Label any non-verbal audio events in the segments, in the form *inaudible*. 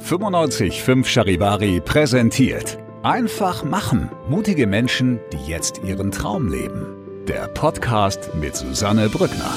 95.5 Charivari präsentiert. Einfach machen. Mutige Menschen, die jetzt ihren Traum leben. Der Podcast mit Susanne Brückner.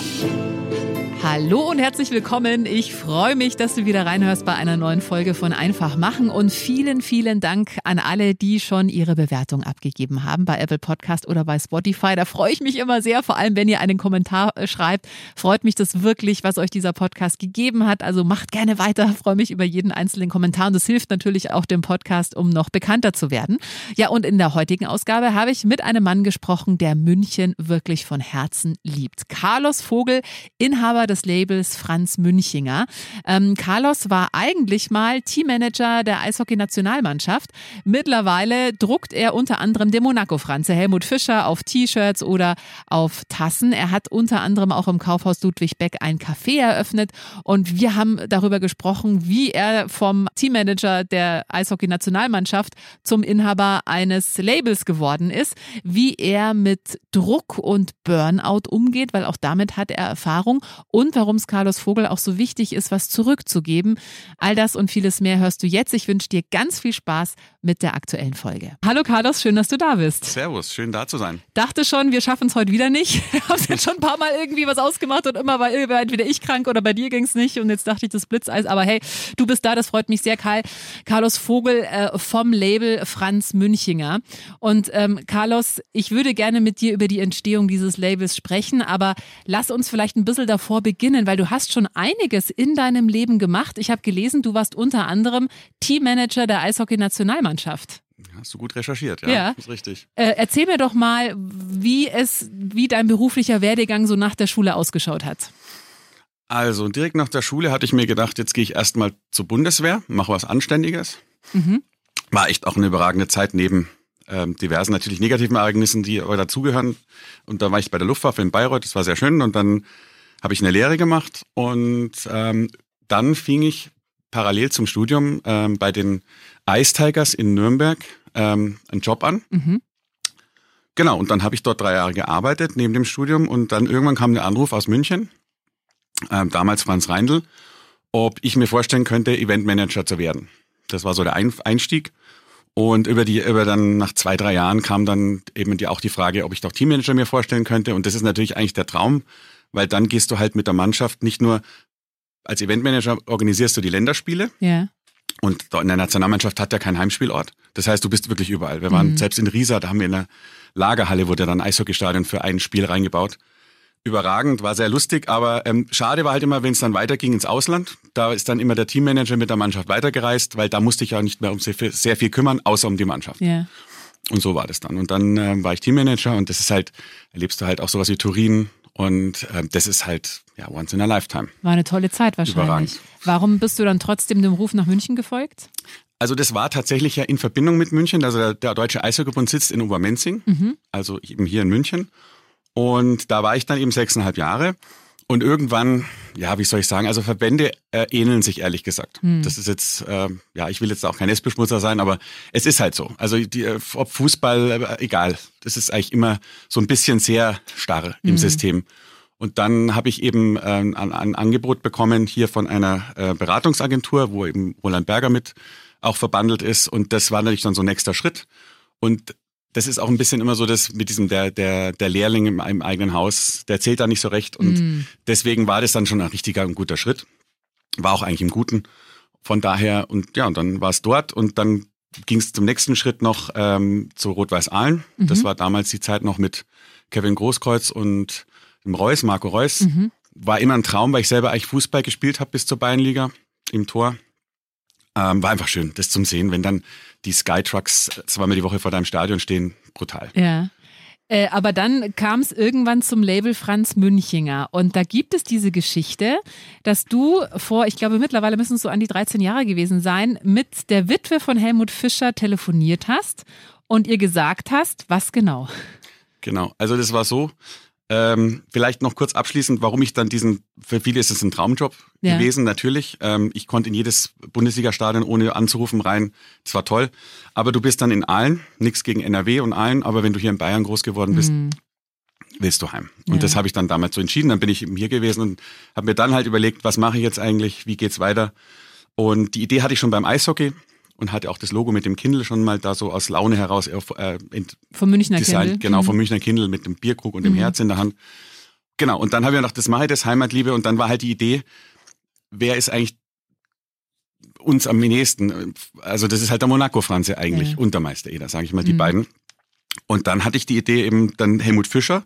Hallo und herzlich willkommen. Ich freue mich, dass du wieder reinhörst bei einer neuen Folge von Einfach machen und vielen, vielen Dank an alle, die schon ihre Bewertung abgegeben haben bei Apple Podcast oder bei Spotify. Da freue ich mich immer sehr, vor allem wenn ihr einen Kommentar äh, schreibt. Freut mich das wirklich, was euch dieser Podcast gegeben hat. Also macht gerne weiter. Freue mich über jeden einzelnen Kommentar und das hilft natürlich auch dem Podcast, um noch bekannter zu werden. Ja, und in der heutigen Ausgabe habe ich mit einem Mann gesprochen, der München wirklich von Herzen liebt. Carlos Vogel, Inhaber des Labels Franz Münchinger. Ähm, Carlos war eigentlich mal Teammanager der Eishockey-Nationalmannschaft. Mittlerweile druckt er unter anderem den Monaco-Franze Helmut Fischer auf T-Shirts oder auf Tassen. Er hat unter anderem auch im Kaufhaus Ludwig Beck ein Café eröffnet und wir haben darüber gesprochen, wie er vom Teammanager der Eishockey-Nationalmannschaft zum Inhaber eines Labels geworden ist, wie er mit Druck und Burnout umgeht, weil auch damit hat er Erfahrung und warum es Carlos Vogel auch so wichtig ist, was zurückzugeben. All das und vieles mehr hörst du jetzt. Ich wünsche dir ganz viel Spaß mit der aktuellen Folge. Hallo Carlos, schön, dass du da bist. Servus, schön da zu sein. Dachte schon, wir schaffen es heute wieder nicht. *laughs* Wir haben jetzt schon ein paar Mal irgendwie was ausgemacht und immer war entweder ich krank oder bei dir ging es nicht. Und jetzt dachte ich, das Blitzeis. Aber hey, du bist da, das freut mich sehr, Karl. Carlos Vogel äh, vom Label Franz Münchinger. Und ähm, Carlos, ich würde gerne mit dir über die Entstehung dieses Labels sprechen, aber lass uns vielleicht ein bisschen davor beginnen, weil du hast schon einiges in deinem Leben gemacht. Ich habe gelesen, du warst unter anderem Teammanager der Eishockey-Nationalmannschaft. Hast du gut recherchiert, ja, Ja. ist richtig. Äh, erzähl mir doch mal, wie es, wie dein beruflicher Werdegang so nach der Schule ausgeschaut hat. Also direkt nach der Schule hatte ich mir gedacht, jetzt gehe ich erstmal zur Bundeswehr, mache was Anständiges. Mhm. War echt auch eine überragende Zeit neben ähm, diversen natürlich negativen Ereignissen, die aber dazugehören. Und da war ich bei der Luftwaffe in Bayreuth, das war sehr schön. Und dann habe ich eine Lehre gemacht und ähm, dann fing ich parallel zum Studium ähm, bei den Ice Tigers in Nürnberg ähm, einen Job an. Mhm. Genau, und dann habe ich dort drei Jahre gearbeitet neben dem Studium und dann irgendwann kam der Anruf aus München, ähm, damals Franz Reindl, ob ich mir vorstellen könnte, Eventmanager zu werden. Das war so der Ein Einstieg. Und über die, über dann nach zwei, drei Jahren kam dann eben die, auch die Frage, ob ich doch Teammanager mir vorstellen könnte. Und das ist natürlich eigentlich der Traum, weil dann gehst du halt mit der Mannschaft nicht nur als Eventmanager organisierst du die Länderspiele, Ja. und in der Nationalmannschaft hat ja keinen Heimspielort. Das heißt, du bist wirklich überall. Wir waren Mhm. selbst in Riesa, da haben wir in der Lagerhalle, wurde dann ein Eishockeystadion für ein Spiel reingebaut. Überragend, war sehr lustig, aber ähm, schade war halt immer, wenn es dann weiterging ins Ausland. Da ist dann immer der Teammanager mit der Mannschaft weitergereist, weil da musste ich ja nicht mehr um sehr viel, sehr viel kümmern, außer um die Mannschaft. Ja. Und so war das dann. Und dann ähm, war ich Teammanager und das ist halt, erlebst du halt auch sowas wie Turin und ähm, das ist halt ja once in a lifetime. War eine tolle Zeit wahrscheinlich. Überragend. Warum bist du dann trotzdem dem Ruf nach München gefolgt? Also das war tatsächlich ja in Verbindung mit München. Also der, der Deutsche Eishockeybund sitzt in Obermenzing, also eben hier in München. Und da war ich dann eben sechseinhalb Jahre. Und irgendwann, ja, wie soll ich sagen, also Verbände äh, ähneln sich ehrlich gesagt. Das ist jetzt, äh, ja, ich will jetzt auch kein Nestbeschmutzer sein, aber es ist halt so. Also die, äh, ob Fußball, äh, egal. Das ist eigentlich immer so ein bisschen sehr starr im System. Und dann habe ich eben äh, ein, ein Angebot bekommen hier von einer äh, Beratungsagentur, wo eben Roland Berger mit auch verbandelt ist. Und das war natürlich dann so ein nächster Schritt. Und das ist auch ein bisschen immer so, dass mit diesem der der der Lehrling im, im eigenen Haus, der zählt da nicht so recht und deswegen war das dann schon ein richtiger und guter Schritt. War auch eigentlich im Guten. Von daher und ja und dann war es dort und dann ging es zum nächsten Schritt noch ähm, zu Rot-Weiß Aalen. Das war damals die Zeit noch mit Kevin Großkreuz und dem Reus, Marco Reus. War immer ein Traum, weil ich selber eigentlich Fußball gespielt habe bis zur Bayernliga im Tor. Ähm, war einfach schön, das zum Sehen, wenn dann die Skytrucks zweimal die Woche vor deinem Stadion stehen. Brutal. Ja. Äh, aber dann kam es irgendwann zum Label Franz Münchinger. Und da gibt es diese Geschichte, dass du vor, ich glaube mittlerweile müssen es so an die 13 Jahre gewesen sein, mit der Witwe von Helmut Fischer telefoniert hast und ihr gesagt hast, was genau? Genau, also das war so, ähm, vielleicht noch kurz abschließend, warum ich dann diesen, für viele ist es ein Traumjob ja. gewesen, natürlich. Ähm, ich konnte in jedes Bundesliga-Stadion ohne anzurufen rein. Das war toll. Aber du bist dann in Aalen, nichts gegen NRW und Aalen, aber wenn du hier in Bayern groß geworden bist, mhm. willst du heim. Und ja. das habe ich dann damals so entschieden. Dann bin ich eben hier gewesen und habe mir dann halt überlegt, was mache ich jetzt eigentlich, wie geht's weiter? Und die Idee hatte ich schon beim Eishockey und hatte auch das Logo mit dem Kindle schon mal da so aus Laune heraus äh, vom Münchner Design, Kindle. Genau, vom mhm. Münchner Kindle mit dem Bierkrug und dem mhm. Herz in der Hand. Genau, und dann habe ich gedacht, das mache ich, das Heimatliebe. Und dann war halt die Idee, wer ist eigentlich uns am nächsten? Also das ist halt der Monaco-Franze eigentlich ja. und der Meister Eder, sage ich mal, die mhm. beiden. Und dann hatte ich die Idee eben dann Helmut Fischer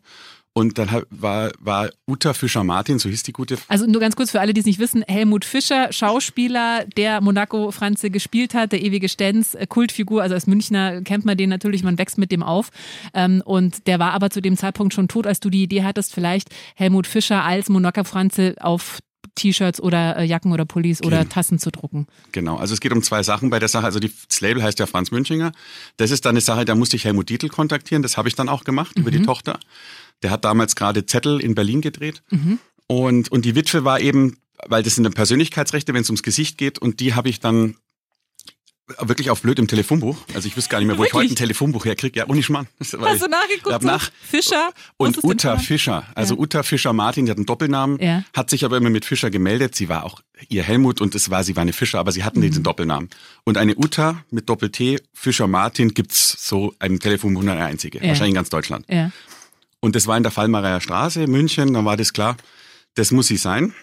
und dann war, war Uta Fischer-Martin, so hieß die gute. Also nur ganz kurz für alle, die es nicht wissen, Helmut Fischer, Schauspieler, der Monaco-Franze gespielt hat, der ewige Stenz, äh, Kultfigur, also als Münchner kennt man den natürlich, man wächst mit dem auf. Ähm, und der war aber zu dem Zeitpunkt schon tot, als du die Idee hattest, vielleicht Helmut Fischer als Monaco-Franze auf T-Shirts oder äh, Jacken oder Pullis oder genau. Tassen zu drucken. Genau, also es geht um zwei Sachen bei der Sache. Also die, das Label heißt ja Franz Münchinger. Das ist dann eine Sache, da musste ich Helmut Dietl kontaktieren. Das habe ich dann auch gemacht mhm. über die mhm. Tochter. Der hat damals gerade Zettel in Berlin gedreht. Mhm. Und, und die Witwe war eben, weil das sind Persönlichkeitsrechte, wenn es ums Gesicht geht, und die habe ich dann wirklich auf blöd im Telefonbuch. Also ich wüsste gar nicht mehr, wo wirklich? ich heute ein Telefonbuch herkriege. Ja, ohne Schmarrn. Hast du nachgeguckt? Nach Fischer? Und Uta Fischer. Also ja. Uta Fischer Martin, die hat einen Doppelnamen, ja. hat sich aber immer mit Fischer gemeldet. Sie war auch ihr Helmut und es war, sie war eine Fischer, aber sie hatten mhm. diesen Doppelnamen. Und eine Uta mit Doppel-T, Fischer Martin, gibt's so im Telefonbuch nur eine einzige. Ja. Wahrscheinlich in ganz Deutschland. Ja. Und das war in der Fallmarer Straße, München, dann war das klar, das muss sie sein.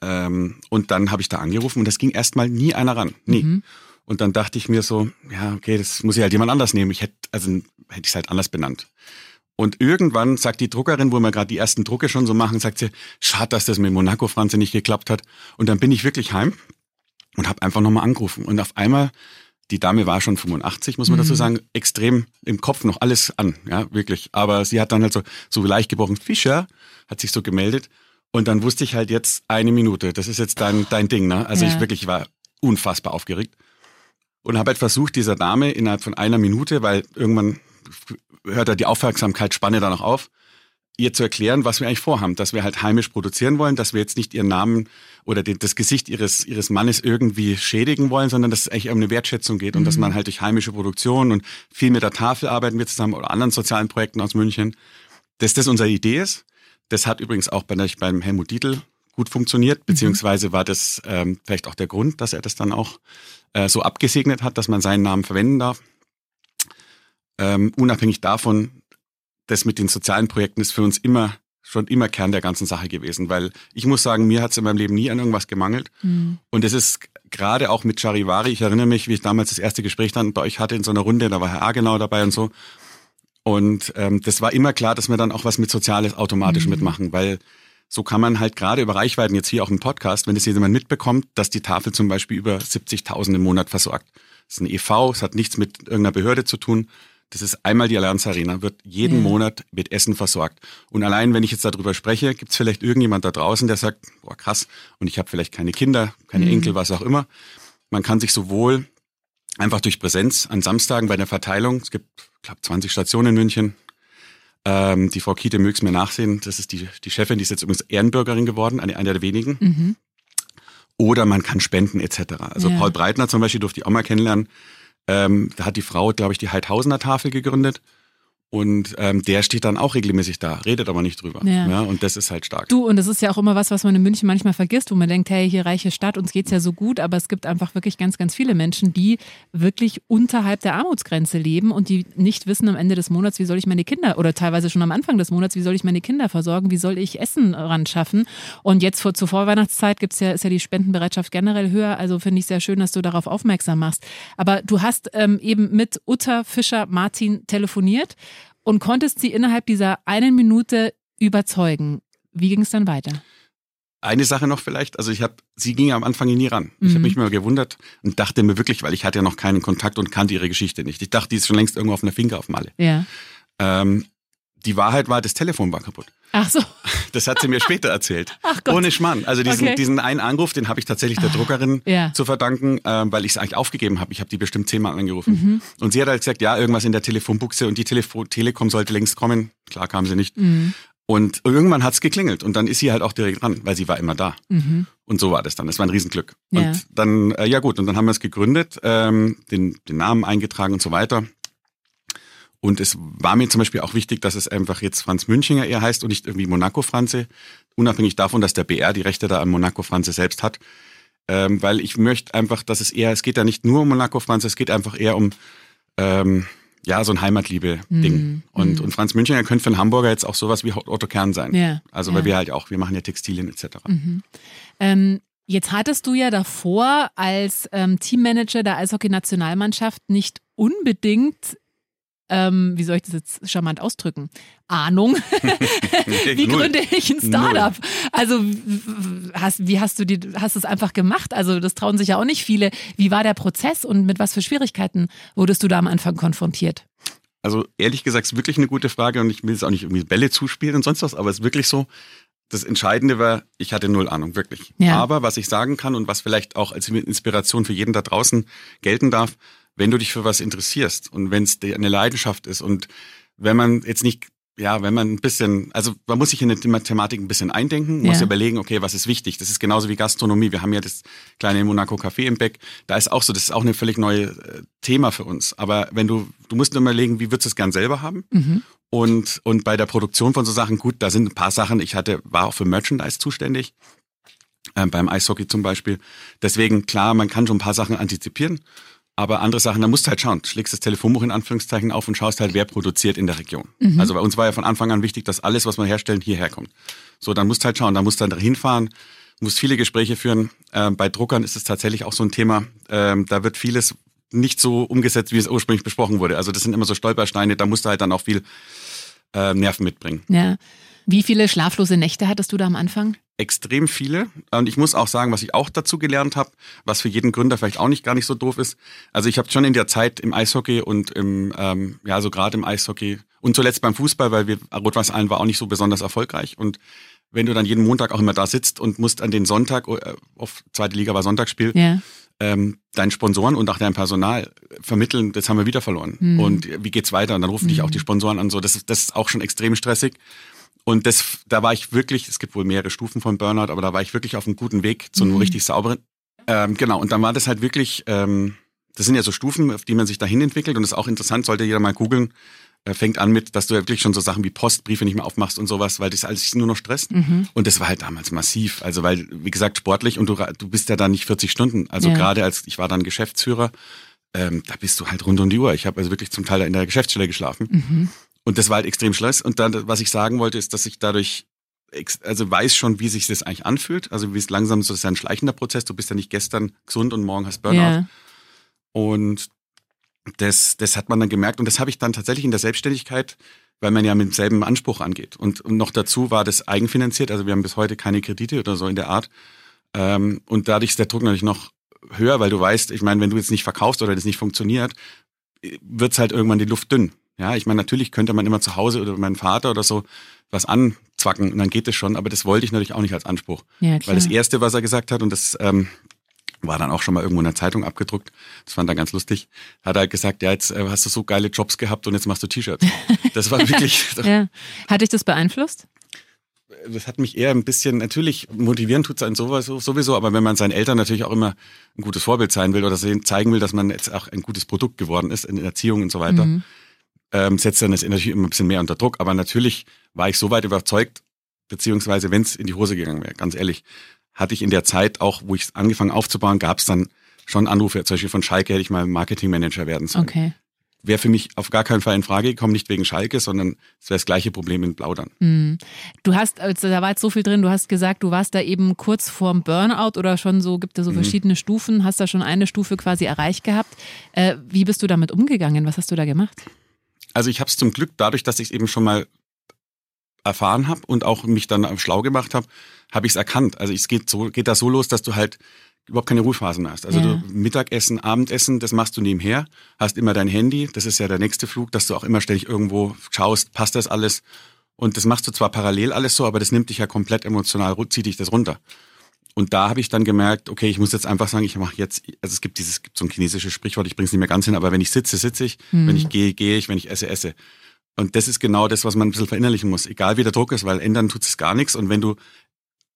Ähm, und dann habe ich da angerufen und das ging erstmal nie einer ran. Nie. Mhm. Und dann dachte ich mir so, ja, okay, das muss ich halt jemand anders nehmen. Ich hätte, also hätte ich es halt anders benannt. Und irgendwann sagt die Druckerin, wo wir gerade die ersten Drucke schon so machen, sagt sie, schade, dass das mit Monaco Franze nicht geklappt hat. Und dann bin ich wirklich heim und habe einfach nochmal angerufen. Und auf einmal die Dame war schon 85, muss man mhm. dazu sagen, extrem im Kopf noch alles an, ja, wirklich. Aber sie hat dann halt so, so leicht gebrochen, Fischer, hat sich so gemeldet. Und dann wusste ich halt jetzt eine Minute, das ist jetzt dein, dein Ding, ne? Also ja. ich wirklich war unfassbar aufgeregt. Und habe halt versucht, dieser Dame innerhalb von einer Minute, weil irgendwann hört er die Aufmerksamkeitsspanne dann auch auf, ihr zu erklären, was wir eigentlich vorhaben, dass wir halt heimisch produzieren wollen, dass wir jetzt nicht ihren Namen oder den, das Gesicht ihres, ihres Mannes irgendwie schädigen wollen, sondern dass es eigentlich um eine Wertschätzung geht und dass mhm. man halt durch heimische Produktion und viel mit der Tafel arbeiten wir zusammen oder anderen sozialen Projekten aus München, dass das unsere Idee ist. Das hat übrigens auch bei, beim Helmut Dietl gut funktioniert, mhm. beziehungsweise war das ähm, vielleicht auch der Grund, dass er das dann auch äh, so abgesegnet hat, dass man seinen Namen verwenden darf. Ähm, unabhängig davon das mit den sozialen Projekten ist für uns immer schon immer Kern der ganzen Sache gewesen, weil ich muss sagen, mir hat es in meinem Leben nie an irgendwas gemangelt. Mhm. Und es ist gerade auch mit Charivari, ich erinnere mich, wie ich damals das erste Gespräch dann bei euch hatte in so einer Runde, da war Herr A genau dabei und so. Und ähm, das war immer klar, dass wir dann auch was mit Soziales automatisch mhm. mitmachen, weil so kann man halt gerade über Reichweiten, jetzt hier auch im Podcast, wenn das jemand mitbekommt, dass die Tafel zum Beispiel über 70.000 im Monat versorgt. Das ist ein EV, es hat nichts mit irgendeiner Behörde zu tun. Das ist einmal die Allianz Arena, wird jeden ja. Monat mit Essen versorgt. Und allein, wenn ich jetzt darüber spreche, gibt es vielleicht irgendjemand da draußen, der sagt, boah krass, und ich habe vielleicht keine Kinder, keine mhm. Enkel, was auch immer. Man kann sich sowohl einfach durch Präsenz an Samstagen bei der Verteilung, es gibt, glaube 20 Stationen in München, ähm, die Frau Kiete mögs mir nachsehen, das ist die, die Chefin, die ist jetzt übrigens Ehrenbürgerin geworden, eine, eine der wenigen. Mhm. Oder man kann spenden etc. Also ja. Paul Breitner zum Beispiel durfte ich auch mal kennenlernen. Ähm, da hat die Frau, glaube ich, die Heidhausener Tafel gegründet. Und ähm, der steht dann auch regelmäßig da, redet aber nicht drüber. Ja. ja. Und das ist halt stark. Du, und das ist ja auch immer was, was man in München manchmal vergisst, wo man denkt, hey, hier reiche Stadt, uns geht's ja so gut, aber es gibt einfach wirklich ganz, ganz viele Menschen, die wirklich unterhalb der Armutsgrenze leben und die nicht wissen am Ende des Monats, wie soll ich meine Kinder, oder teilweise schon am Anfang des Monats, wie soll ich meine Kinder versorgen, wie soll ich Essen ran schaffen. Und jetzt vor, zur Vorweihnachtszeit gibt's ja, ist ja die Spendenbereitschaft generell höher. Also finde ich sehr schön, dass du darauf aufmerksam machst. Aber du hast ähm, eben mit Utter Fischer Martin telefoniert und konntest sie innerhalb dieser einen Minute überzeugen. Wie ging es dann weiter? Eine Sache noch vielleicht, also ich habe, sie ging am Anfang nie ran. Ich mhm. habe mich mal gewundert und dachte mir wirklich, weil ich hatte ja noch keinen Kontakt und kannte ihre Geschichte nicht. Ich dachte, die ist schon längst irgendwo auf einer Finke auf Malle. Ja. Ähm, die Wahrheit war, das Telefon war kaputt. Ach so. Das hat sie mir später erzählt. *laughs* Ach Gott. Ohne Schmarrn. Also diesen, Okay. diesen einen Anruf, den habe ich tatsächlich der Druckerin ja. zu verdanken, ähm, weil ich es eigentlich aufgegeben habe. Ich habe die bestimmt zehnmal angerufen. Mhm. Und sie hat halt gesagt, ja, irgendwas in der Telefonbuchse und die Telefo Telekom sollte längst kommen. Klar kam sie nicht. Mhm. Und irgendwann hat's geklingelt und dann ist sie halt auch direkt dran, weil sie war immer da. Mhm. Und so war das dann. Das war ein Riesenglück. Ja. Und dann, äh, ja gut, und dann haben wir es gegründet, ähm, den, den Namen eingetragen und so weiter. Und es war mir zum Beispiel auch wichtig, dass es einfach jetzt Franz Münchinger eher heißt und nicht irgendwie Monaco Franze, unabhängig davon, dass der BR die Rechte da an Monaco Franze selbst hat. Ähm, weil ich möchte einfach, dass es eher, es geht da nicht nur um Monaco Franze, es geht einfach eher um ähm, ja, so ein Heimatliebe-Ding. Mhm. Und, und Franz Münchinger könnte für einen Hamburger jetzt auch sowas wie Otto Kern sein. Ja. Also ja. weil wir halt auch, wir machen ja Textilien etc. Mhm. Ähm, jetzt hattest du ja davor als ähm, Teammanager der Eishockey-Nationalmannschaft nicht unbedingt, ähm, wie soll ich das jetzt charmant ausdrücken, Ahnung, *laughs* wie gründe ich ein Startup? Also hast, wie hast du die, hast es einfach gemacht? Also das trauen sich ja auch nicht viele. Wie war der Prozess und mit was für Schwierigkeiten wurdest du da am Anfang konfrontiert? Also ehrlich gesagt, ist wirklich eine gute Frage und ich will jetzt auch nicht irgendwie Bälle zuspielen und sonst was, aber es ist wirklich so. Das Entscheidende war, ich hatte null Ahnung, wirklich. Ja. Aber was ich sagen kann und was vielleicht auch als Inspiration für jeden da draußen gelten darf, wenn du dich für was interessierst und wenn es dir eine Leidenschaft ist und wenn man jetzt nicht, ja, wenn man ein bisschen, also man muss sich in die Thematik ein bisschen eindenken, muss Ja. überlegen, okay, was ist wichtig? Das ist genauso wie Gastronomie. Wir haben ja das kleine Monaco Café im Beck. Da ist auch so, das ist auch ein völlig neues äh, Thema für uns. Aber wenn du, du musst nur überlegen, wie würdest du es gern selber haben? Mhm. Und, und bei der Produktion von so Sachen, gut, da sind ein paar Sachen, ich hatte, war auch für Merchandise zuständig, ähm, beim Eishockey zum Beispiel. Deswegen, klar, man kann schon ein paar Sachen antizipieren, aber andere Sachen, da musst du halt schauen. Schlägst das Telefonbuch in Anführungszeichen auf und schaust halt, wer produziert in der Region. Also bei uns war ja von Anfang an wichtig, dass alles, was wir herstellen, hierher kommt. So, dann musst du halt schauen, da musst du dann hinfahren, musst viele Gespräche führen. Ähm, bei Druckern ist es tatsächlich auch so ein Thema, ähm, da wird vieles nicht so umgesetzt, wie es ursprünglich besprochen wurde. Also das sind immer so Stolpersteine, da musst du halt dann auch viel äh, Nerven mitbringen. Ja. Wie viele schlaflose Nächte hattest du da am Anfang? Extrem viele. Und ich muss auch sagen, was ich auch dazu gelernt habe, was für jeden Gründer vielleicht auch nicht gar nicht so doof ist. Also ich habe schon in der Zeit im Eishockey und im, ähm, ja, so gerade im Eishockey und zuletzt beim Fußball, weil wir Rot-Weiß Allen war auch nicht so besonders erfolgreich. Und wenn du dann jeden Montag auch immer da sitzt und musst an den Sonntag, äh, auf zweite Liga war Sonntagsspiel, Ja. ähm, deinen Sponsoren und auch dein Personal vermitteln, das haben wir wieder verloren. Mhm. Und wie geht's weiter? Und dann rufen dich auch die Sponsoren an. So, das ist, das ist auch schon extrem stressig. Und das, da war ich wirklich, es gibt wohl mehrere Stufen von Burnout, aber da war ich wirklich auf einem guten Weg zu einem Mhm. richtig sauberen. Ähm, genau, und dann war das halt wirklich, ähm, das sind ja so Stufen, auf die man sich dahin entwickelt. Und das ist auch interessant, sollte jeder mal googeln. Äh, fängt an mit, dass du ja wirklich schon so Sachen wie Postbriefe nicht mehr aufmachst und sowas, weil das alles nur noch stresst. Mhm. Und das war halt damals massiv. Also weil, wie gesagt, sportlich und du, du bist ja da nicht 40 Stunden. Also Ja. gerade als ich war dann Geschäftsführer, ähm, da bist du halt rund um die Uhr. Ich habe also wirklich zum Teil in der Geschäftsstelle geschlafen. Mhm. Und das war halt extrem Stress. Und dann, was ich sagen wollte, ist, dass ich dadurch, also weiß schon, wie sich das eigentlich anfühlt. Also wie es langsam so das ist ein schleichender Prozess. Du bist ja nicht gestern gesund und morgen hast Burnout. Ja. Und das, das hat man dann gemerkt. Und das habe ich dann tatsächlich in der Selbstständigkeit, weil man ja mit demselben Anspruch angeht. Und, und noch dazu war das eigenfinanziert. Also wir haben bis heute keine Kredite oder so in der Art. Ähm, und dadurch ist der Druck natürlich noch höher, weil du weißt, ich meine, wenn du jetzt nicht verkaufst oder das nicht funktioniert, wird's halt irgendwann die Luft dünn. Ja, ich meine, natürlich könnte man immer zu Hause oder mein Vater oder so was anzwacken und dann geht es schon, aber das wollte ich natürlich auch nicht als Anspruch. Ja, klar. Weil das Erste, was er gesagt hat, und das ähm, war dann auch schon mal irgendwo in der Zeitung abgedruckt, das fand er ganz lustig, hat er halt gesagt, ja, jetzt äh, hast du so geile Jobs gehabt und jetzt machst du T-Shirts. Das war *laughs* wirklich, *laughs* ja. Hat dich das beeinflusst? das hat mich eher ein bisschen, natürlich motivieren tut's einen sowas sowieso, aber wenn man seinen Eltern natürlich auch immer ein gutes Vorbild sein will oder zeigen will, dass man jetzt auch ein gutes Produkt geworden ist in Erziehung und so weiter, Mhm. Ähm, setzt dann das natürlich immer ein bisschen mehr unter Druck. Aber natürlich war ich so weit überzeugt, beziehungsweise wenn es in die Hose gegangen wäre, ganz ehrlich, hatte ich in der Zeit auch, wo ich angefangen aufzubauen, gab es dann schon Anrufe, zum Beispiel von Schalke hätte ich mal Marketingmanager werden sollen. Okay. Wäre für mich auf gar keinen Fall in Frage gekommen, nicht wegen Schalke, sondern es wäre das gleiche Problem in Plaudern. Mhm. Du hast, also da war jetzt so viel drin, du hast gesagt, du warst da eben kurz vorm Burnout oder schon so, gibt es so Mhm. verschiedene Stufen, hast da schon eine Stufe quasi erreicht gehabt. Äh, wie bist du damit umgegangen? Was hast du da gemacht? Also ich habe es zum Glück dadurch, dass ich es eben schon mal erfahren habe und auch mich dann schlau gemacht habe, habe ich es erkannt. Also es geht so geht das so los, dass du halt überhaupt keine Ruhephasen hast. Also Ja. du Mittagessen, Abendessen, das machst du nebenher, hast immer dein Handy, das ist ja der nächste Flug, dass du auch immer ständig irgendwo schaust, passt das alles? Und das machst du zwar parallel alles so, aber das nimmt dich ja komplett emotional, zieht dich das runter. Und da habe ich dann gemerkt, okay, ich muss jetzt einfach sagen, ich mache jetzt, also es gibt dieses, es gibt so ein chinesisches Sprichwort, ich bringe es nicht mehr ganz hin, aber wenn ich sitze, sitze ich, wenn ich gehe, gehe ich, wenn ich esse, esse. Und das ist genau das, was man ein bisschen verinnerlichen muss, egal wie der Druck ist, weil ändern tut es gar nichts und wenn du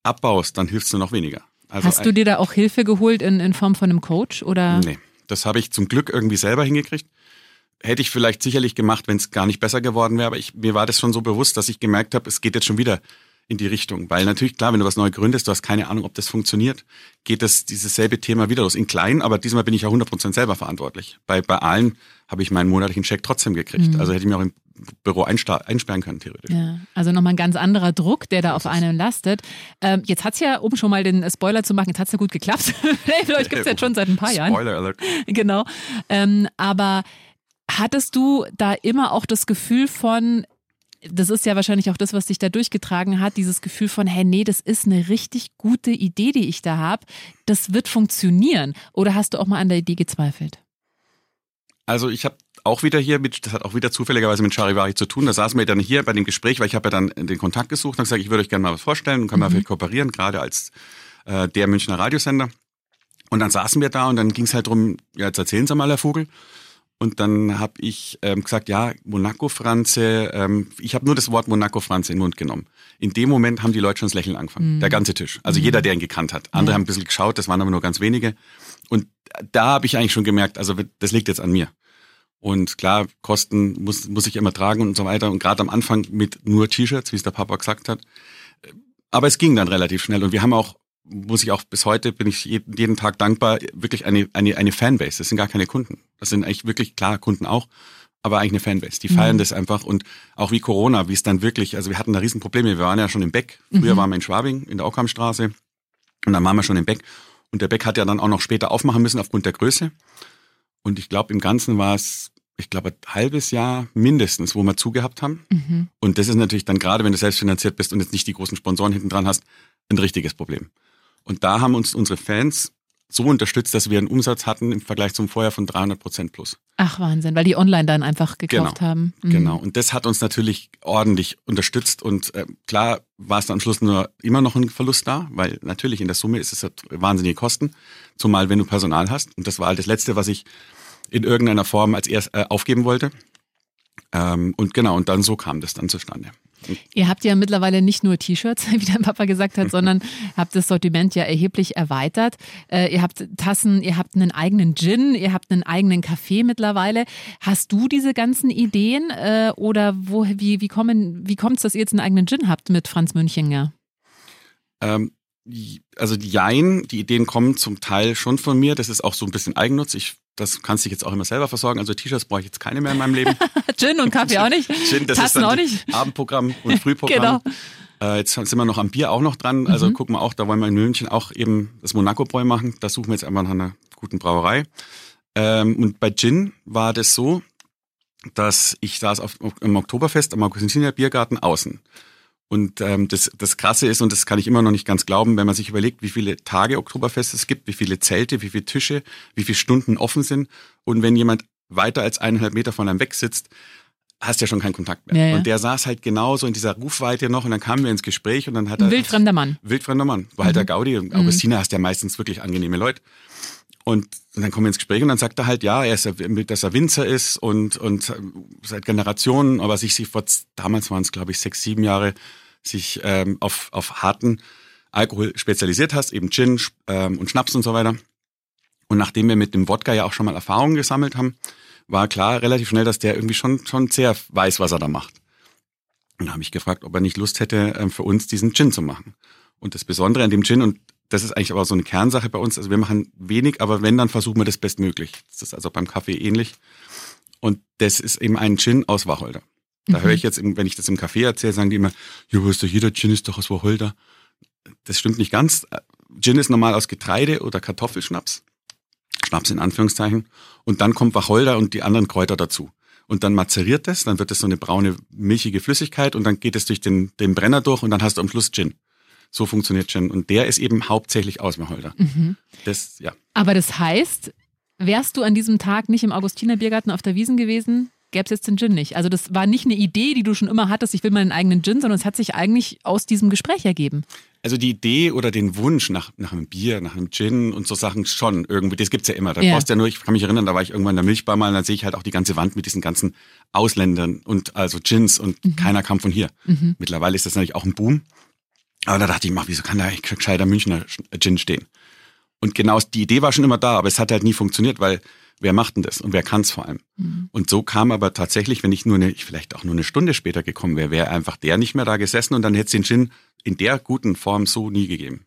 abbaust, dann hilfst du noch weniger. Also Hast du dir da auch Hilfe geholt in, in Form von einem Coach oder? Nee, das habe ich zum Glück irgendwie selber hingekriegt. Hätte ich vielleicht sicherlich gemacht, wenn es gar nicht besser geworden wäre, aber ich, mir war das schon so bewusst, dass ich gemerkt habe, es geht jetzt schon wieder in die Richtung. Weil natürlich, klar, wenn du was neu gründest, du hast keine Ahnung, ob das funktioniert, geht das dieses selbe Thema wieder los. In klein, aber diesmal bin ich ja 100% selber verantwortlich. Bei, bei allen habe ich meinen monatlichen Check trotzdem gekriegt. Also hätte ich mir auch im Büro einsperren können, theoretisch. Ja, also nochmal ein ganz anderer Druck, der da auf einen lastet. Ähm, jetzt hat's ja, um schon mal den Spoiler zu machen, jetzt hat's ja gut geklappt. *laughs* Vielleicht gibt's jetzt schon seit ein paar Jahren. Spoiler Alert. *laughs* Genau. Ähm, aber hattest du da immer auch das Gefühl von, das ist ja wahrscheinlich auch das, was dich da durchgetragen hat, dieses Gefühl von, hey, nee, das ist eine richtig gute Idee, die ich da habe. Das wird funktionieren. Oder hast du auch mal an der Idee gezweifelt? Also ich habe auch wieder hier, mit, das hat auch wieder zufälligerweise mit Charivari zu tun. Da saßen wir dann hier bei dem Gespräch, weil ich habe ja dann den Kontakt gesucht und gesagt, ich würde euch gerne mal was vorstellen und können wir vielleicht kooperieren, gerade als äh, der Münchner Radiosender. Und dann saßen wir da und dann ging es halt drum, ja, jetzt erzählen Sie mal, Herr Vogel. Und dann habe ich ähm, gesagt, ja, Monaco-Franze, ähm, ich habe nur das Wort Monaco-Franze in den Mund genommen. In dem Moment haben die Leute schon das Lächeln angefangen, der ganze Tisch. Also jeder, der ihn gekannt hat. Andere haben ein bisschen geschaut, das waren aber nur ganz wenige. Und da habe ich eigentlich schon gemerkt, also das liegt jetzt an mir. Und klar, Kosten muss, muss ich immer tragen und so weiter. Und gerade am Anfang mit nur T-Shirts, wie es der Papa gesagt hat. Aber es ging dann relativ schnell. Und wir haben auch, muss ich auch bis heute, bin ich jeden, Tag dankbar, wirklich eine, eine, eine Fanbase. Das sind gar keine Kunden. Das sind eigentlich wirklich, klar, Kunden auch, aber eigentlich eine Fanbase. Die feiern das einfach. Und auch wie Corona, wie es dann wirklich, also wir hatten da Riesenprobleme. Wir waren ja schon im Beck. Früher waren wir in Schwabing, in der Ockhamstraße. Und dann waren wir schon im Beck. Und der Beck hat ja dann auch noch später aufmachen müssen aufgrund der Größe. Und ich glaube, im Ganzen war es, ich glaube, ein halbes Jahr mindestens, wo wir zugehabt haben. Und das ist natürlich dann gerade, wenn du selbstfinanziert bist und jetzt nicht die großen Sponsoren hinten dran hast, ein richtiges Problem. Und da haben uns unsere Fans so unterstützt, dass wir einen Umsatz hatten im Vergleich zum Vorjahr von 300 Prozent plus. Ach, Wahnsinn, weil die online dann einfach gekauft Genau. haben. Mhm. Genau. Und das hat uns natürlich ordentlich unterstützt. Und äh, klar war es dann am Schluss nur immer noch ein Verlust da, weil natürlich in der Summe ist es wahnsinnige Kosten, zumal wenn du Personal hast. Und das war halt das Letzte, was ich in irgendeiner Form als erst äh, aufgeben wollte. Ähm, und genau, und dann so kam das dann zustande. Ihr habt ja mittlerweile nicht nur T-Shirts, *laughs* wie dein Papa gesagt hat, sondern *laughs* habt das Sortiment ja erheblich erweitert. Äh, ihr habt Tassen, ihr habt einen eigenen Gin, ihr habt einen eigenen Kaffee mittlerweile. Hast du diese ganzen Ideen äh, oder wo, wie, wie, kommen, wie kommt es, dass ihr jetzt einen eigenen Gin habt mit Franz Münchinger? Ähm, also die Jein, die Ideen kommen zum Teil schon von mir. Das ist auch so ein bisschen Eigennutz. Ich, das kannst du dich jetzt auch immer selber versorgen. Also T-Shirts brauche ich jetzt keine mehr in meinem Leben. *laughs* Gin und Kaffee auch nicht? *laughs* Gin, das Tassen ist auch nicht? Abendprogramm und Frühprogramm. *laughs* Genau. Äh, jetzt sind wir noch am Bier auch noch dran. Also Mhm. gucken wir auch, da wollen wir in München auch eben das Monaco-Bräu machen. Da suchen wir jetzt einfach nach einer guten Brauerei. Ähm, und bei Gin war das so, dass ich saß auf, im Oktoberfest am Augustiner Biergarten außen. Und ähm, das, das Krasse ist, und das kann ich immer noch nicht ganz glauben, wenn man sich überlegt, wie viele Tage Oktoberfest es gibt, wie viele Zelte, wie viele Tische, wie viele Stunden offen sind. Und wenn jemand weiter als eineinhalb Meter von einem weg sitzt, hast ja schon keinen Kontakt mehr. Ja, ja. Und der saß halt genauso in dieser Rufweite noch und dann kamen wir ins Gespräch und dann hat er... Wildfremder Mann. Wildfremder Mann. Halt der Gaudi. Und Augustiner hast ja meistens wirklich angenehme Leute. Und dann kommen wir ins Gespräch und dann sagt er halt, ja, er ist, dass er Winzer ist und, und seit Generationen, aber sich, sich vor, damals waren es, glaube ich, sechs, sieben Jahre, sich ähm, auf, auf harten Alkohol spezialisiert hast, eben Gin ähm, und Schnaps und so weiter. Und nachdem wir mit dem Wodka ja auch schon mal Erfahrungen gesammelt haben, war klar relativ schnell, dass der irgendwie schon, schon sehr weiß, was er da macht. Und da habe ich gefragt, ob er nicht Lust hätte, ähm, für uns diesen Gin zu machen. Und das Besondere an dem Gin, und das ist eigentlich aber so eine Kernsache bei uns, also wir machen wenig, aber wenn, dann versuchen wir das bestmöglich. Das ist also beim Kaffee ähnlich. Und das ist eben ein Gin aus Wacholder. Da höre ich jetzt, wenn ich das im Café erzähle, sagen die immer, ja, wo ist doch jeder Gin ist doch aus Wacholder. Das stimmt nicht ganz. Gin ist normal aus Getreide oder Kartoffelschnaps. Schnaps in Anführungszeichen. Und dann kommt Wacholder und die anderen Kräuter dazu. Und dann mazeriert es, dann wird es so eine braune, milchige Flüssigkeit und dann geht es durch den, den Brenner durch und dann hast du am Schluss Gin. So funktioniert Gin. Und der ist eben hauptsächlich aus Wacholder. Mhm. Das, ja. Aber das heißt, wärst du an diesem Tag nicht im Augustiner Biergarten auf der Wiesen gewesen, gäbe es jetzt den Gin nicht. Also das war nicht eine Idee, die du schon immer hattest, ich will meinen eigenen Gin, sondern es hat sich eigentlich aus diesem Gespräch ergeben. Also die Idee oder den Wunsch nach, nach einem Bier, nach einem Gin und so Sachen schon irgendwie, das gibt's ja immer. Da Ja. brauchst du ja nur, ich kann mich erinnern, da war ich irgendwann in der Milchbar mal und dann sehe ich halt auch die ganze Wand mit diesen ganzen Ausländern und also Gins und keiner kam von hier. Mittlerweile ist das natürlich auch ein Boom. Aber da dachte ich, mach, wieso kann da eigentlich gescheiter Münchner Gin stehen? Und genau die Idee war schon immer da, aber es hat halt nie funktioniert, weil wer macht denn das und wer kann's vor allem? Und so kam aber tatsächlich, wenn ich nur eine, ich vielleicht auch nur eine Stunde später gekommen wäre, wäre einfach der nicht mehr da gesessen und dann hätte es den Gin in der guten Form so nie gegeben.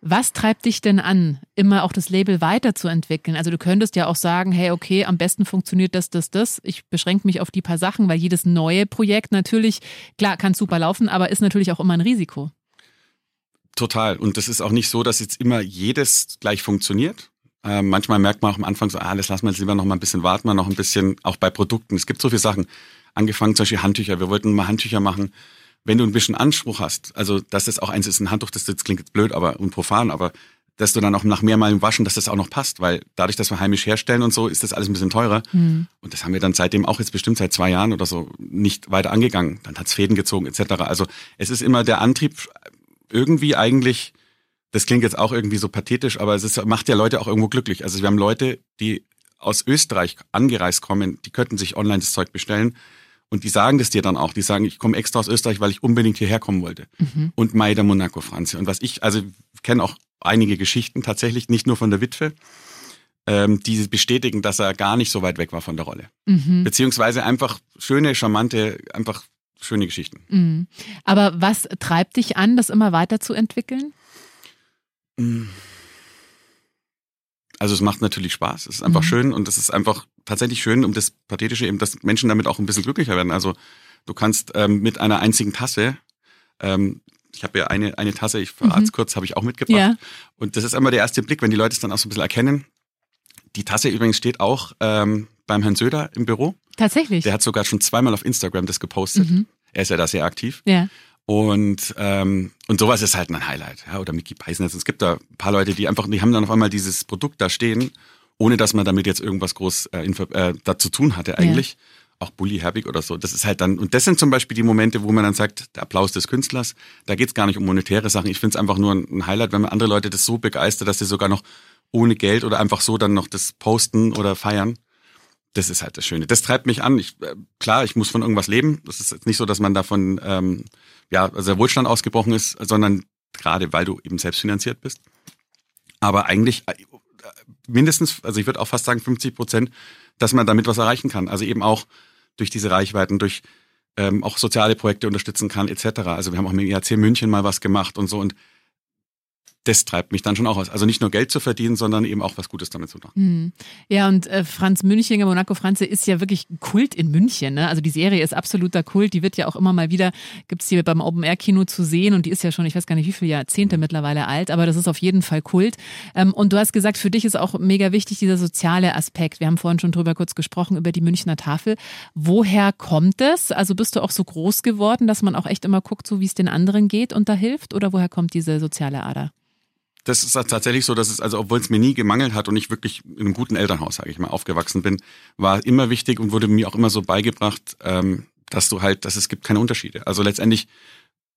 Was treibt dich denn an, immer auch das Label weiterzuentwickeln? Also du könntest ja auch sagen, hey, okay, am besten funktioniert das, das, das. Ich beschränke mich auf die paar Sachen, weil jedes neue Projekt natürlich, klar, kann super laufen, aber ist natürlich auch immer ein Risiko. Total. Und das ist auch nicht so, dass jetzt immer jedes gleich funktioniert. Ähm, manchmal merkt man auch am Anfang so, ah, das lassen wir jetzt lieber noch mal ein bisschen warten, wir noch ein bisschen, auch bei Produkten. Es gibt so viele Sachen. Angefangen zum Beispiel Handtücher. Wir wollten mal Handtücher machen. Wenn du ein bisschen Anspruch hast, also dass das auch eins ist, ein Handtuch, das, das klingt jetzt blöd, aber und profan, aber dass du dann auch nach mehrmaligen Waschen, dass das auch noch passt, weil dadurch, dass wir heimisch herstellen und so, ist das alles ein bisschen teurer. Und das haben wir dann seitdem auch jetzt bestimmt seit zwei Jahren oder so nicht weiter angegangen. Dann hat's Fäden gezogen etc. Also es ist immer der Antrieb irgendwie eigentlich, das klingt jetzt auch irgendwie so pathetisch, aber es ist, macht ja Leute auch irgendwo glücklich. Also wir haben Leute, die aus Österreich angereist kommen, die könnten sich online das Zeug bestellen und die sagen das dir dann auch. Die sagen, ich komme extra aus Österreich, weil ich unbedingt hierher kommen wollte. Und Maida Monaco Franzi. Und was ich, also ich kenne auch einige Geschichten tatsächlich, nicht nur von der Witwe, ähm, die bestätigen, dass er gar nicht so weit weg war von der Rolle. Mhm. Beziehungsweise einfach schöne, charmante, einfach schöne Geschichten. Mhm. Aber was treibt dich an, das immer weiterzuentwickeln? Also es macht natürlich Spaß, es ist einfach Mhm. schön und es ist einfach tatsächlich schön, um das Pathetische eben, dass Menschen damit auch ein bisschen glücklicher werden. Also du kannst ähm, mit einer einzigen Tasse, ähm, ich habe ja eine, eine Tasse, ich verrate es kurz, habe ich auch mitgebracht. Mhm. Ja. Und das ist immer der erste Blick, wenn die Leute es dann auch so ein bisschen erkennen. Die Tasse übrigens steht auch ähm, beim Herrn Söder im Büro. Tatsächlich. Der hat sogar schon zweimal auf Instagram das gepostet. Mhm. Er ist ja da sehr aktiv. ja. Und, ähm, und sowas ist halt ein Highlight. Ja, oder Mickey Beisenherz. Es gibt da ein paar Leute, die einfach, die haben dann auf einmal dieses Produkt da stehen, ohne dass man damit jetzt irgendwas groß äh, äh, da zu tun hatte eigentlich. Auch Bully Herbig oder so. Das ist halt dann, und das sind zum Beispiel die Momente, wo man dann sagt, der Applaus des Künstlers, da geht's gar nicht um monetäre Sachen. Ich finde es einfach nur ein, ein Highlight, wenn man andere Leute das so begeistert, dass sie sogar noch ohne Geld oder einfach so dann noch das posten oder feiern. Das ist halt das Schöne. Das treibt mich an. Ich, äh, klar, ich muss von irgendwas leben. Das ist jetzt nicht so, dass man davon ähm, ja, also der Wohlstand ausgebrochen ist, sondern gerade weil du eben selbst finanziert bist. Aber eigentlich äh, mindestens, also ich würde auch fast sagen 50 Prozent, dass man damit was erreichen kann. Also eben auch durch diese Reichweiten, durch ähm, auch soziale Projekte unterstützen kann, etc. Also wir haben auch mit dem IAC München mal was gemacht und so und das treibt mich dann schon auch aus. Also nicht nur Geld zu verdienen, sondern eben auch was Gutes damit zu machen. Hm. Ja, und äh, Franz Münchinger, Monaco Franze, ist ja wirklich Kult in München. Ne? Also die Serie ist absoluter Kult. Die wird ja auch immer mal wieder, gibt's hier beim Open-Air-Kino zu sehen. Und die ist ja schon, ich weiß gar nicht, wie viele Jahrzehnte mittlerweile alt. Aber das ist auf jeden Fall Kult. Ähm, und du hast gesagt, für dich ist auch mega wichtig dieser soziale Aspekt. Wir haben vorhin schon drüber kurz gesprochen, über die Münchner Tafel. Woher kommt es? Also bist du auch so groß geworden, dass man auch echt immer guckt, so wie es den anderen geht und da hilft? Oder woher kommt diese soziale Ader? Das ist tatsächlich so, dass es, also obwohl es mir nie gemangelt hat und ich wirklich in einem guten Elternhaus, sage ich mal, aufgewachsen bin, war immer wichtig und wurde mir auch immer so beigebracht, ähm, dass du halt, dass es gibt keine Unterschiede. Also letztendlich,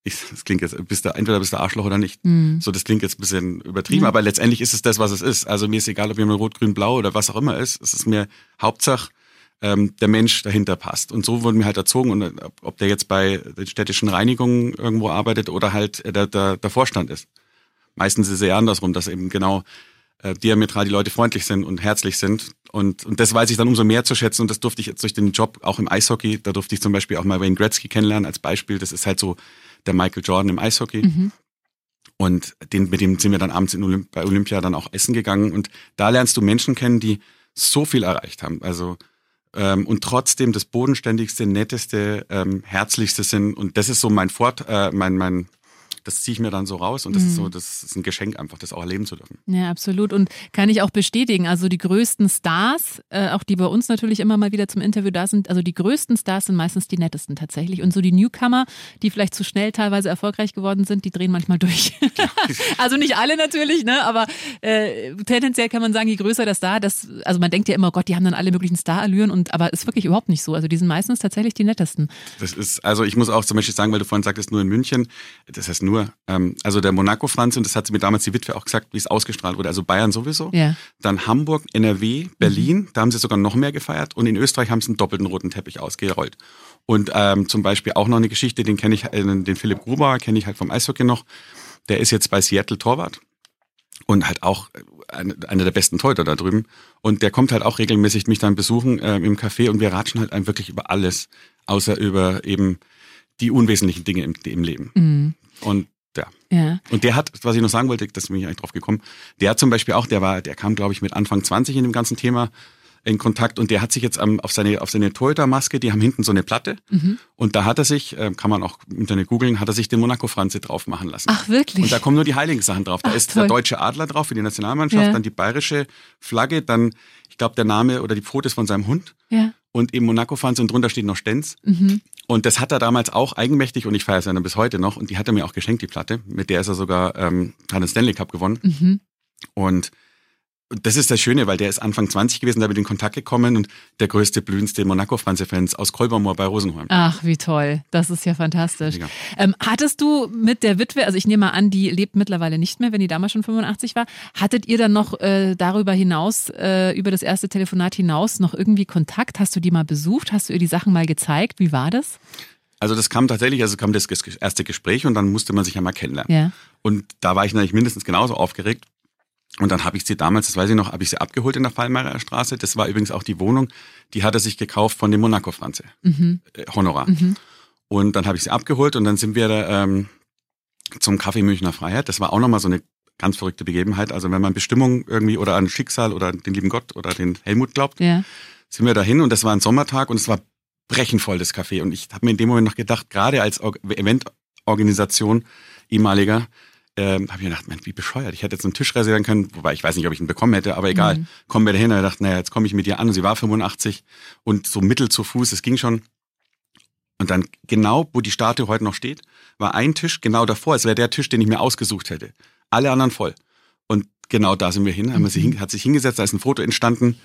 ich, das klingt jetzt, bist du entweder bist du Arschloch oder nicht. So, das klingt jetzt ein bisschen übertrieben, Ja. aber letztendlich ist es das, was es ist. Also mir ist egal, ob jemand rot, grün, blau oder was auch immer ist. Es ist mir Hauptsache, ähm, der Mensch dahinter passt. Und so wurden wir halt erzogen. Und äh, ob- ob der jetzt bei den städtischen Reinigungen irgendwo arbeitet oder halt äh, der, der, der Vorstand ist. Meistens ist es eher andersrum, dass eben genau äh, diametral die Leute freundlich sind und herzlich sind. Und, und das weiß ich dann umso mehr zu schätzen. Und das durfte ich jetzt durch den Job auch im Eishockey, da durfte ich zum Beispiel auch mal Wayne Gretzky kennenlernen als Beispiel. Das ist halt so der Michael Jordan im Eishockey. Und den, mit dem sind wir dann abends in Olymp bei Olympia dann auch essen gegangen. Und da lernst du Menschen kennen, die so viel erreicht haben. Also ähm, und trotzdem das bodenständigste, netteste, ähm, herzlichste sind. Und das ist so mein Fort, äh, mein, mein, das ziehe ich mir dann so raus und das ist so, das ist ein Geschenk einfach, das auch erleben zu dürfen. Ja, absolut. Und kann ich auch bestätigen, also die größten Stars, äh, auch die bei uns natürlich immer mal wieder zum Interview da sind, also die größten Stars sind meistens die nettesten tatsächlich. Und so die Newcomer, die vielleicht zu schnell teilweise erfolgreich geworden sind, die drehen manchmal durch. *laughs* also nicht alle natürlich, ne? Aber äh, tendenziell kann man sagen, je größer der Star, das, also man denkt ja immer, oh Gott, die haben dann alle möglichen Starallüren und aber ist wirklich überhaupt nicht so. Also die sind meistens tatsächlich die nettesten. Das ist, also ich muss auch zum Beispiel sagen, weil du vorhin sagtest, nur in München, das heißt nur, ähm, also der Monaco-Franz, und das hat sie mir damals die Witwe auch gesagt, wie es ausgestrahlt wurde, also Bayern sowieso, Ja. dann Hamburg, NRW, Berlin, da haben sie sogar noch mehr gefeiert und in Österreich haben sie einen doppelten roten Teppich ausgerollt. Und ähm, zum Beispiel auch noch eine Geschichte, den kenne ich, äh, den Philipp Gruber kenne ich halt vom Eishockey noch, der ist jetzt bei Seattle Torwart und halt auch eine- einer der besten Torhüter da drüben. Und der kommt halt auch regelmäßig mich dann besuchen äh, im Café und wir ratschen halt einem wirklich über alles, außer über eben die unwesentlichen Dinge im, im Leben. Mhm. Und ja. Ja. Und der hat, was ich noch sagen wollte, das bin ich eigentlich drauf gekommen, der hat zum Beispiel auch, der war, der kam, glaube ich, mit Anfang 20 in dem ganzen Thema in Kontakt und der hat sich jetzt am, auf seine, auf seine Torhütermaske, die haben hinten so eine Platte Mhm. und da hat er sich, äh, kann man auch im Internet googeln, hat er sich den Monaco-Franze drauf machen lassen. Ach, wirklich? Und da kommen nur die heiligen Sachen drauf. Da Ach, ist toll. der deutsche Adler drauf für die Nationalmannschaft, Ja. dann die bayerische Flagge, dann, ich glaube, der Name oder die Pfote ist von seinem Hund Ja. und eben Monaco-Franze und drunter steht noch Stenz. Mhm. Und das hat er damals auch eigenmächtig und ich feiere es ja dann bis heute noch. Und die hat er mir auch geschenkt, die Platte. Mit der ist er sogar, ähm, hat den Stanley Cup gewonnen. Mhm. Und das ist das Schöne, weil der ist Anfang 20 gewesen, da bin ich in Kontakt gekommen und der größte, blühendste Monaco-Franze-Fans aus Kolbermoor bei Rosenholm. Ach, wie toll. Das ist ja fantastisch. Ähm, hattest du mit der Witwe, also ich nehme mal an, die lebt mittlerweile nicht mehr, wenn die damals schon 85 war, hattet ihr dann noch äh, darüber hinaus, äh, über das erste Telefonat hinaus noch irgendwie Kontakt? Hast du die mal besucht? Hast du ihr die Sachen mal gezeigt? Wie war das? Also das kam tatsächlich, also kam das erste Gespräch und dann musste man sich ja mal kennenlernen. Ja. Und da war ich natürlich mindestens genauso aufgeregt. Und dann habe ich sie damals, das weiß ich noch, habe ich sie abgeholt in der Fallmeirer Straße. Das war übrigens auch die Wohnung, die hat er sich gekauft von dem Monaco-Franze, Mhm. äh, Honorar. Mhm. Und dann habe ich sie abgeholt und dann sind wir da, ähm, zum Café Münchner Freiheit. Das war auch nochmal so eine ganz verrückte Begebenheit. Also wenn man Bestimmung irgendwie oder an Schicksal oder den lieben Gott oder den Helmut glaubt, Ja. sind wir dahin und das war ein Sommertag und es war brechenvoll, das Café. Und ich habe mir in dem Moment noch gedacht, gerade als Or- Eventorganisation ehemaliger, ähm, habe ich mir gedacht, Mensch, wie bescheuert. Ich hätte jetzt einen Tisch reservieren können, wobei ich weiß nicht, ob ich ihn bekommen hätte, aber egal. Mhm. Kommen wir dahin und ich dachte, naja, jetzt komme ich mit ihr an und sie war 85 und so mittel zu Fuß, es ging schon. Und dann genau, wo die Statue heute noch steht, war ein Tisch genau davor. Es wäre der Tisch, den ich mir ausgesucht hätte. Alle anderen voll. Und genau da sind wir hin, haben wir sie hat sich hingesetzt, da ist ein Foto entstanden.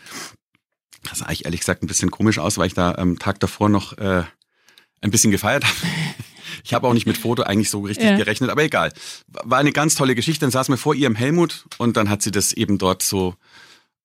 Das sah eigentlich ehrlich gesagt ein bisschen komisch aus, weil ich da am Tag davor noch äh, ein bisschen gefeiert habe. Ich habe auch nicht mit Foto eigentlich so richtig Ja. gerechnet, aber egal. War eine ganz tolle Geschichte. Dann saß mir vor ihrem Helmut und dann hat sie das eben dort so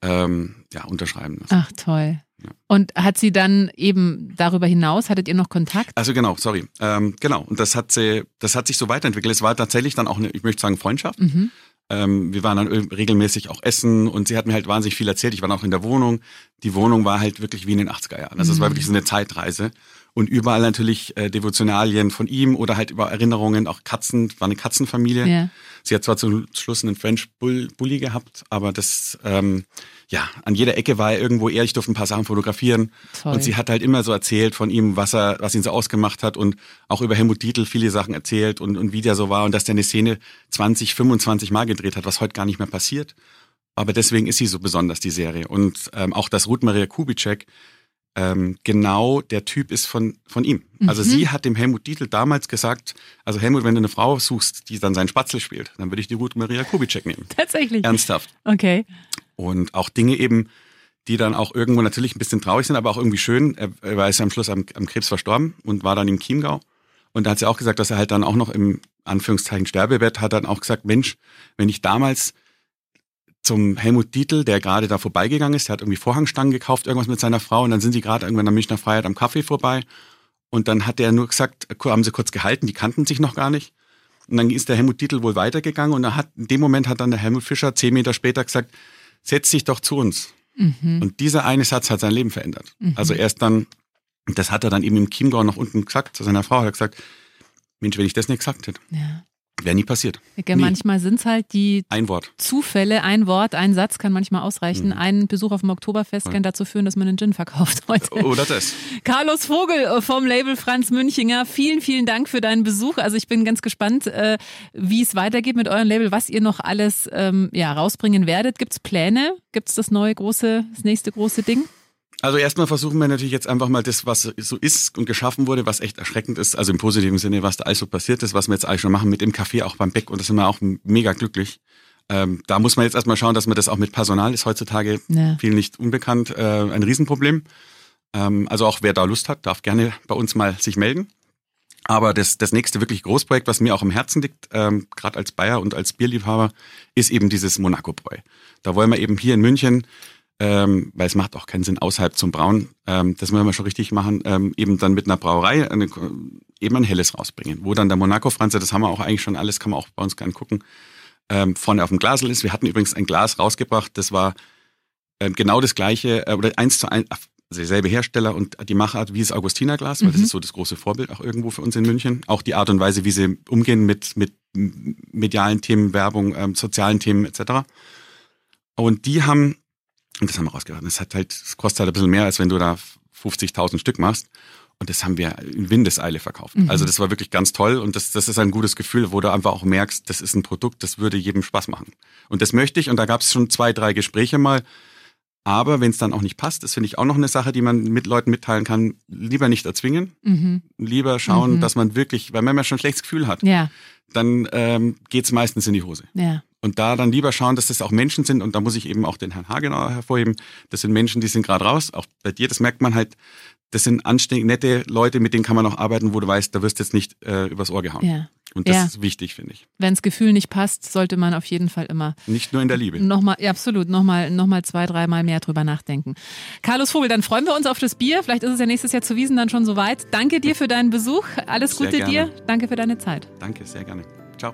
ähm, ja, unterschreiben lassen. Ach, toll. Und hat sie dann eben darüber hinaus, hattet ihr noch Kontakt? Also genau, sorry. Ähm, genau. Und das hat sie, das hat sich so weiterentwickelt. Es war tatsächlich dann auch eine, ich möchte sagen, Freundschaft. Mhm. Ähm, wir waren dann regelmäßig auch essen und sie hat mir halt wahnsinnig viel erzählt. Ich war noch in der Wohnung. Die Wohnung war halt wirklich wie in den 80er Jahren. Also es war wirklich so eine Zeitreise. Und überall natürlich äh, Devotionalien von ihm oder halt über Erinnerungen, auch Katzen, war eine Katzenfamilie. Ja. Sie hat zwar zum Schluss einen French Bull, Bully gehabt, aber das, ähm, ja, an jeder Ecke war er irgendwo er. Ich durfte ein paar Sachen fotografieren. Toll. Und sie hat halt immer so erzählt von ihm, was er, was ihn so ausgemacht hat und auch über Helmut Dietl viele Sachen erzählt und, und wie der so war und dass der eine Szene 20, 25 Mal gedreht hat, was heute gar nicht mehr passiert. Aber deswegen ist sie so besonders, die Serie. Und ähm, auch, dass Ruth Maria Kubitschek ähm, genau der Typ ist von, von ihm. Also Mhm. sie hat dem Helmut Dietl damals gesagt, also Helmut, wenn du eine Frau suchst, die dann seinen Spatzel spielt, dann würde ich die Ruth Maria Kubitschek nehmen. *laughs* Tatsächlich. Ernsthaft. Okay. Und auch Dinge eben, die dann auch irgendwo natürlich ein bisschen traurig sind, aber auch irgendwie schön. Er, er war jetzt am Schluss am, am Krebs verstorben und war dann im Chiemgau. Und da hat sie auch gesagt, dass er halt dann auch noch im Anführungszeichen Sterbebett hat dann auch gesagt, Mensch, wenn ich damals zum Helmut Dietl, der gerade da vorbeigegangen ist, der hat irgendwie Vorhangstangen gekauft, irgendwas mit seiner Frau und dann sind sie gerade irgendwann am Münchner Freiheit am Kaffee vorbei und dann hat er nur gesagt, haben sie kurz gehalten, die kannten sich noch gar nicht. Und dann ist der Helmut Dietl wohl weitergegangen und hat, in dem Moment hat dann der Helmut Fischer zehn Meter später gesagt, setz dich doch zu uns. Mhm. Und dieser eine Satz hat sein Leben verändert. Also erst dann, das hat er dann eben im Chiemgau noch unten gesagt, zu seiner Frau hat er gesagt, Mensch, wenn ich das nicht gesagt hätte, Ja. Wäre nie passiert. Ja, manchmal sind es halt die ein Wort. Zufälle, ein Wort, ein Satz kann manchmal ausreichen. Mhm. Ein Besuch auf dem Oktoberfest kann dazu führen, dass man einen Gin verkauft *laughs* heute. Oder das. Carlos Vogel vom Label Franz Münchinger, vielen, vielen Dank für deinen Besuch. Also ich bin ganz gespannt, äh, wie es weitergeht mit eurem Label, was ihr noch alles ähm, ja, rausbringen werdet. Gibt es Pläne? Gibt es das neue große, das nächste große Ding? Also erstmal versuchen wir natürlich jetzt einfach mal das, was so ist und geschaffen wurde, was echt erschreckend ist, also im positiven Sinne, was da alles so passiert ist, was wir jetzt eigentlich schon machen mit dem Café auch beim Beck und da sind wir auch mega glücklich. Ähm, da muss man jetzt erstmal schauen, dass man das auch mit Personal ist heutzutage ja. viel nicht unbekannt, äh, ein Riesenproblem. Ähm, also auch wer da Lust hat, darf gerne bei uns mal sich melden. Aber das, das nächste wirklich Großprojekt, was mir auch am Herzen liegt, ähm, gerade als Bayer und als Bierliebhaber, ist eben dieses Monaco-Bräu. Da wollen wir eben hier in München ähm, weil es macht auch keinen Sinn außerhalb zum Brauen. Ähm, das wollen wir schon richtig machen, ähm, eben dann mit einer Brauerei eine, eben ein helles rausbringen, wo dann der Monaco Franze, das haben wir auch eigentlich schon alles, kann man auch bei uns gerne gucken, ähm, vorne auf dem Glasel ist. Wir hatten übrigens ein Glas rausgebracht, das war ähm, genau das gleiche äh, oder eins zu eins, also derselbe Hersteller und die Machart wie das Augustinerglas, weil mhm. das ist so das große Vorbild auch irgendwo für uns in München. Auch die Art und Weise, wie sie umgehen mit, mit medialen Themen, Werbung, ähm, sozialen Themen etc. Und die haben und das haben wir rausgebracht. Das hat halt, das kostet halt ein bisschen mehr, als wenn du da 50.000 Stück machst. Und das haben wir in Windeseile verkauft. Mhm. Also das war wirklich ganz toll und das, das ist ein gutes Gefühl, wo du einfach auch merkst, das ist ein Produkt, das würde jedem Spaß machen. Und das möchte ich und da gab es schon zwei, drei Gespräche mal. Aber wenn es dann auch nicht passt, das finde ich auch noch eine Sache, die man mit Leuten mitteilen kann, lieber nicht erzwingen, mhm. lieber schauen, mhm. dass man wirklich, weil wenn man schon ein schlechtes Gefühl hat, ja. dann ähm, geht es meistens in die Hose. Ja. Und da dann lieber schauen, dass das auch Menschen sind. Und da muss ich eben auch den Herrn Hagenauer hervorheben. Das sind Menschen, die sind gerade raus. Auch bei dir, das merkt man halt. Das sind anständige, nette Leute, mit denen kann man auch arbeiten, wo du weißt, da wirst du jetzt nicht äh, übers Ohr gehauen. Ja. Und das ja. ist wichtig, finde ich. Wenn das Gefühl nicht passt, sollte man auf jeden Fall immer. Nicht nur in der Liebe. Nochmal, ja, absolut, nochmal noch mal zwei, dreimal mehr drüber nachdenken. Carlos Vogel, dann freuen wir uns auf das Bier. Vielleicht ist es ja nächstes Jahr zu Wiesen dann schon soweit. Danke dir für deinen Besuch. Alles Gute dir. Danke für deine Zeit. Danke, sehr gerne. Ciao.